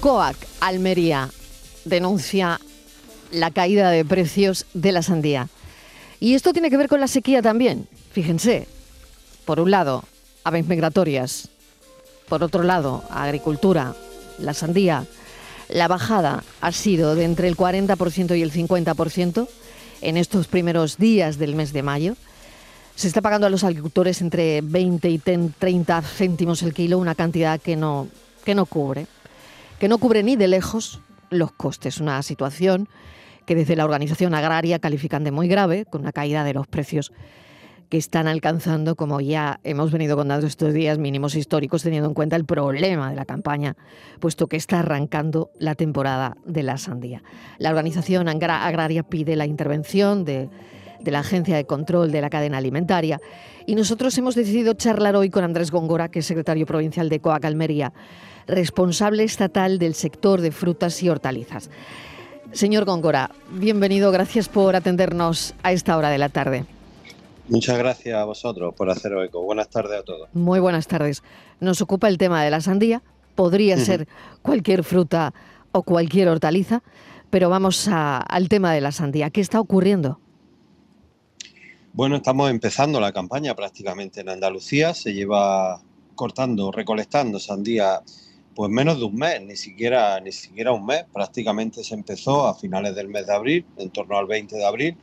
COAC Almería denuncia la caída de precios de la sandía. Y esto tiene que ver con la sequía también. Fíjense, por un lado, aves migratorias, por otro lado, agricultura, la sandía. La bajada ha sido de entre el 40% y el 50% en estos primeros días del mes de mayo. Se está pagando a los agricultores entre 20 y 30 céntimos el kilo, una cantidad que no, que no cubre, que no cubre ni de lejos los costes. Una situación que desde la organización agraria califican de muy grave, con una caída de los precios que están alcanzando, como ya hemos venido contando estos días, mínimos históricos, teniendo en cuenta el problema de la campaña, puesto que está arrancando la temporada de la sandía. La organización agraria pide la intervención de, la Agencia de Control de la Cadena Alimentaria y nosotros hemos decidido charlar hoy con Andrés Góngora, que es secretario provincial de Coac Almería, responsable estatal del sector de frutas y hortalizas. Señor Góngora, bienvenido, gracias por atendernos a esta hora de la tarde. Muchas gracias a vosotros por hacer eco. Buenas tardes a todos. Muy buenas tardes. Nos ocupa el tema de la sandía. Podría ser cualquier fruta o cualquier hortaliza, pero vamos al tema de la sandía. ¿Qué está ocurriendo? Bueno, estamos empezando la campaña prácticamente en Andalucía. Se lleva cortando, recolectando sandía pues menos de un mes, ni siquiera, ni siquiera un mes. Prácticamente se empezó a finales del mes de abril, en torno al 20 de abril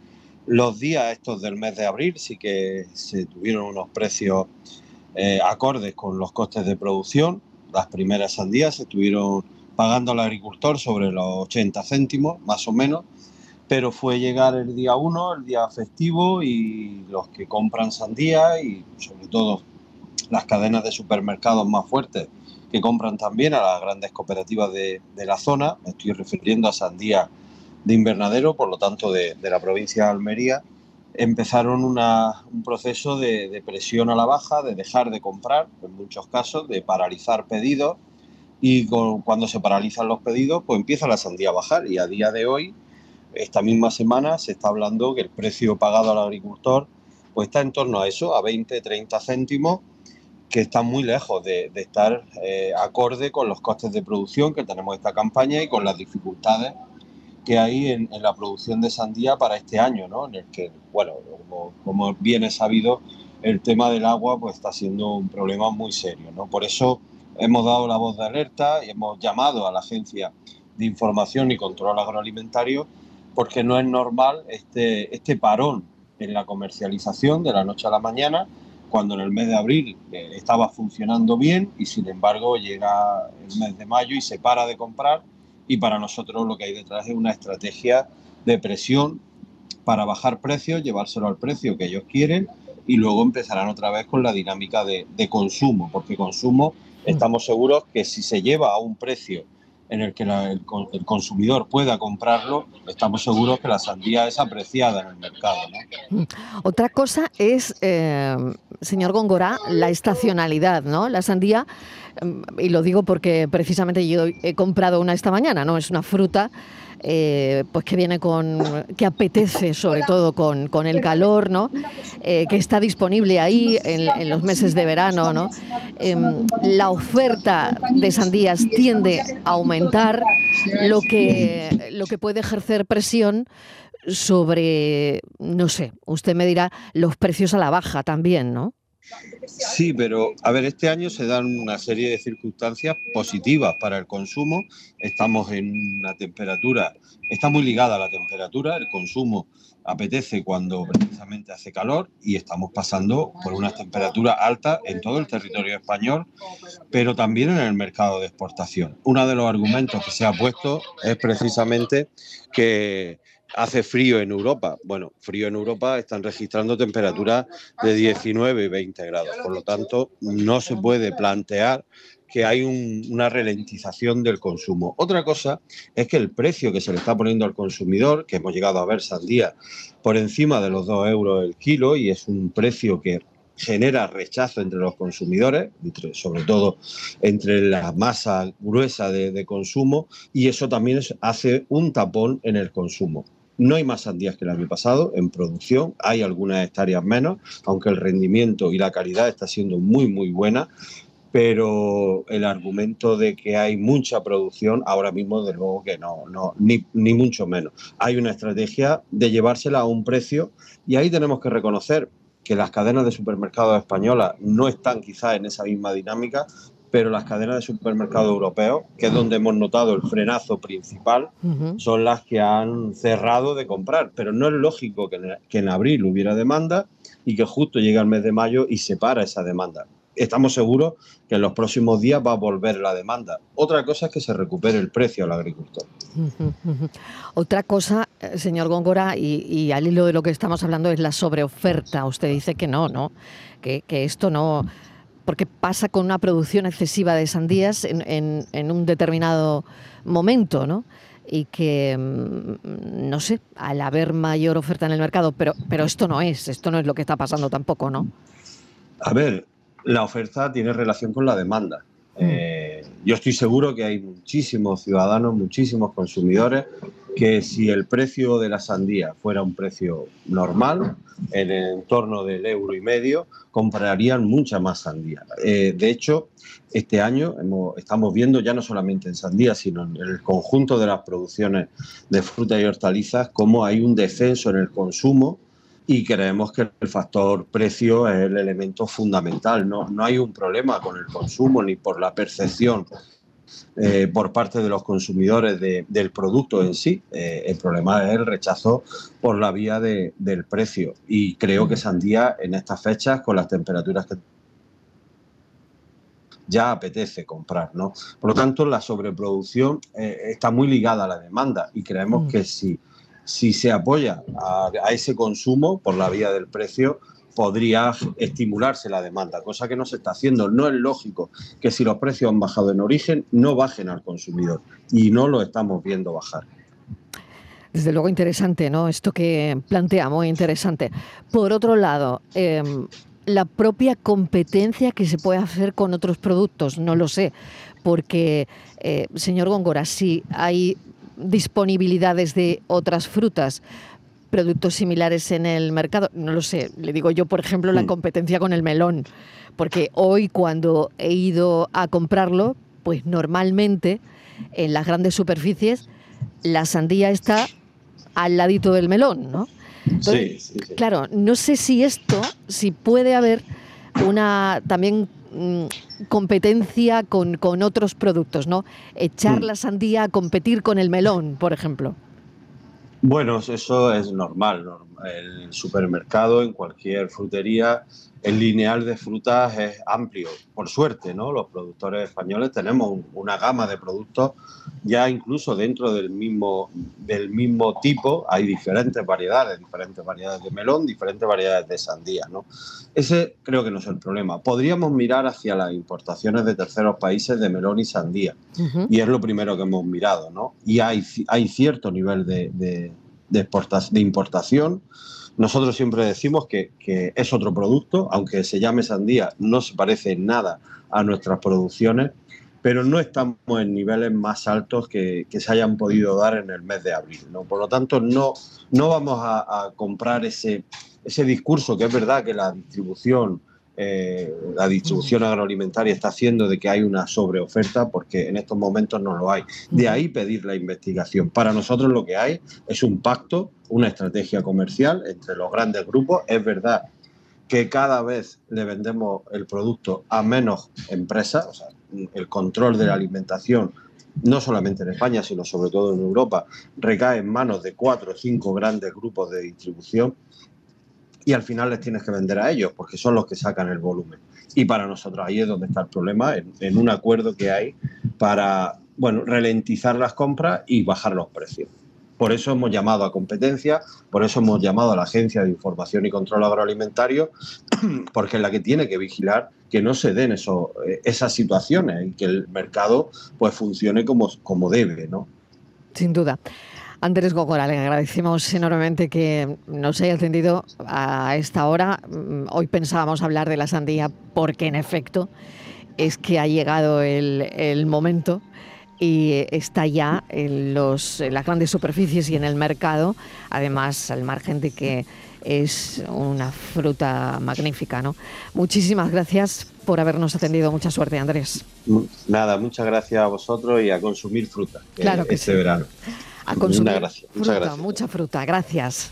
los días estos del mes de abril sí que se tuvieron unos precios eh, acordes con los costes de producción. Las primeras sandías se estuvieron pagando al agricultor sobre los 80 céntimos, más o menos, pero fue llegar el día 1, el día festivo, y los que compran sandía y sobre todo las cadenas de supermercados más fuertes que compran también a las grandes cooperativas de, de la zona, me estoy refiriendo a sandía de invernadero, por lo tanto de, la provincia de Almería, empezaron un proceso de, presión a la baja, de dejar de comprar, en muchos casos, de paralizar pedidos, y cuando se paralizan los pedidos, pues empieza la sandía a bajar, y a día de hoy, esta misma semana, se está hablando que el precio pagado al agricultor pues está en torno a eso, a 20, 30 céntimos, que está muy lejos de, estar eh, acorde con los costes de producción que tenemos esta campaña y con las dificultades que hay en, la producción de sandía para este año, ¿no? En el que, bueno, como, bien es sabido, el tema del agua pues está siendo un problema muy serio, ¿no? Por eso hemos dado la voz de alerta y hemos llamado a la Agencia de Información y Control Agroalimentario porque no es normal este, este parón en la comercialización de la noche a la mañana, cuando en el mes de abril eh, estaba funcionando bien y sin embargo llega el mes de mayo y se para de comprar. Y para nosotros lo que hay detrás es una estrategia de presión para bajar precios, llevárselo al precio que ellos quieren y luego empezarán otra vez con la dinámica de, consumo, porque consumo estamos seguros que si se lleva a un precio en el que el, consumidor pueda comprarlo, estamos seguros que la sandía es apreciada en el mercado. Otra cosa es, eh, señor Góngora, la estacionalidad, ¿no? La sandía Em, y lo digo porque precisamente yo he comprado una esta mañana, ¿no? Es una fruta eh, pues que viene con, que apetece sobre todo con, con el calor, ¿no? Eh, que está disponible ahí en, los meses de verano, ¿no? Em, la oferta de sandías tiende a aumentar, lo que, lo que puede ejercer presión sobre, no sé, usted me dirá, los precios a la baja también, ¿no? Sí, pero a ver, este año se dan una serie de circunstancias positivas para el consumo. Estamos en una temperatura, está muy ligada a la temperatura, el consumo apetece cuando precisamente hace calor y estamos pasando por unas temperaturas altas en todo el territorio español, pero también en el mercado de exportación. Uno de los argumentos que se ha puesto es precisamente que hace frío en Europa. Bueno, frío en Europa están registrando temperaturas de 19 y 20 grados. Por lo tanto, no se puede plantear que hay una ralentización del consumo. Otra cosa es que el precio que se le está poniendo al consumidor, que hemos llegado a ver sandía por encima de los 2 euros el kilo, y es un precio que genera rechazo entre los consumidores, sobre todo entre la masa gruesa de consumo, y eso también hace un tapón en el consumo. No hay más sandías que el año pasado en producción, hay algunas hectáreas menos, aunque el rendimiento y la calidad está siendo muy, muy buena. pero el argumento de que hay mucha producción, ahora mismo de luego que no, no ni, ni, mucho menos. Hay una estrategia de llevársela a un precio y ahí tenemos que reconocer que las cadenas de supermercados españolas no están quizás en esa misma dinámica, pero las cadenas de supermercados europeos, que es donde hemos notado el frenazo principal, uh -huh. son las que han cerrado de comprar. Pero no es lógico que en, que en abril hubiera demanda y que justo llega el mes de mayo y se para esa demanda estamos seguros que en los próximos días va a volver la demanda. Otra cosa es que se recupere el precio al agricultor. Otra cosa, eh, señor Góngora, y, y, al hilo de lo que estamos hablando es la sobreoferta. Usted dice que no, ¿no? Que, que esto no... Porque pasa con una producción excesiva de sandías en, en, en un determinado momento, ¿no? y que, mm, no sé, al haber mayor oferta en el mercado, pero, pero esto no es, esto no es lo que está pasando tampoco, ¿no? A ver, la oferta tiene relación con la demanda. Eh, yo estoy seguro que hay muchísimos ciudadanos, muchísimos consumidores que si el precio de la sandía fuera un precio normal, en el entorno del euro y medio, comprarían mucha más sandía. Eh, de hecho, este año estamos viendo ya no solamente en sandía, sino en el conjunto de las producciones de frutas y hortalizas, cómo hay un descenso en el consumo y creemos que el factor precio es el elemento fundamental. No, no hay un problema con el consumo ni por la percepción eh, por parte de los consumidores de, del producto en sí. Eh, el problema es el rechazo por la vía de, del precio. Y creo que sandía en estas fechas, con las temperaturas que ya apetece comprar, ¿no? Por lo tanto, la sobreproducción eh, está muy ligada a la demanda y creemos mm. que si si se apoya a, a, ese consumo por la vía del precio, podría estimularse la demanda, cosa que no se está haciendo. No es lógico que si los precios han bajado en origen, no bajen al consumidor y no lo estamos viendo bajar. Desde luego interesante, ¿no? Esto que plantea, muy interesante. Por otro lado, eh, la propia competencia que se puede hacer con otros productos, no lo sé, porque, eh, señor Góngora, si hay disponibilidades de otras frutas, productos similares en el mercado. No lo sé, le digo yo, por ejemplo, la competencia con el melón, porque hoy cuando he ido a comprarlo, pues normalmente en las grandes superficies la sandía está al ladito del melón, ¿no? Entonces, sí, sí, sí. Claro, no sé si esto, si puede haber una también mm, competencia con, con, otros productos, ¿no? Echar mm. la sandía a competir con el melón, por ejemplo. Bueno, eso es normal. El supermercado, en cualquier frutería, el lineal de frutas es amplio. Por suerte, ¿no? Los productores españoles tenemos una gama de productos ya incluso dentro del mismo, del mismo tipo hay diferentes variedades, diferentes variedades de melón, diferentes variedades de sandía, ¿no? Ese creo que no es el problema. Podríamos mirar hacia las importaciones de terceros países de melón y sandía. Uh -huh. Y es lo primero que hemos mirado, ¿no? Y hay, hay cierto nivel de, de, de, de importación. Nosotros siempre decimos que, es otro producto, aunque se llame sandía, no se parece en nada a nuestras producciones, pero no estamos en niveles más altos que, que se hayan podido dar en el mes de abril. ¿no? Por lo tanto, no, no vamos a, a comprar ese, ese discurso que es verdad que la distribución eh, la distribución agroalimentaria está haciendo de que hay una sobreoferta porque en estos momentos no lo hay. De ahí pedir la investigación. Para nosotros lo que hay es un pacto, una estrategia comercial entre los grandes grupos. Es verdad que cada vez le vendemos el producto a menos empresas, o sea, el control de la alimentación no solamente en España, sino sobre todo en Europa, recae en manos de cuatro o cinco grandes grupos de distribución y al final les tienes que vender a ellos porque son los que sacan el volumen. Y para nosotros ahí es donde está el problema, en, un acuerdo que hay para bueno, ralentizar las compras y bajar los precios. Por eso hemos llamado a competencia, por eso hemos llamado a la Agencia de Información y Control Agroalimentario, porque es la que tiene que vigilar que no se den eso, esas situaciones y que el mercado pues funcione como, como debe, ¿no? Sin duda. Andrés Gogora, le agradecemos enormemente que nos haya atendido a esta hora. Hoy pensábamos hablar de la sandía porque en efecto es que ha llegado el, el momento y está ya en, los, en las grandes superficies y en el mercado, además al margen de que es una fruta magnífica, ¿no? Muchísimas gracias por habernos atendido. Mucha suerte, Andrés. Nada, muchas gracias a vosotros y a consumir fruta claro que este verano. A consumir muchas gracias. mucha fruta. Gracias.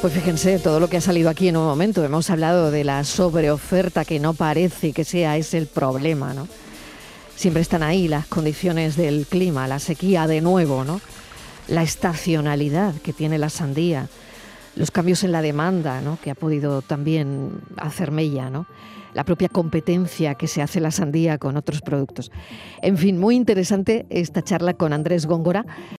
Pues fíjense todo lo que ha salido aquí en un momento. Hemos hablado de la sobreoferta que no parece que sea ese el problema, ¿no? Siempre están ahí las condiciones del clima, la sequía de nuevo, ¿no? La estacionalidad que tiene la sandía, los cambios en la demanda, ¿no? Que ha podido también hacer mella, ¿no? La propia competencia que se hace la sandía con otros productos. En fin, muy interesante esta charla con Andrés Góngora.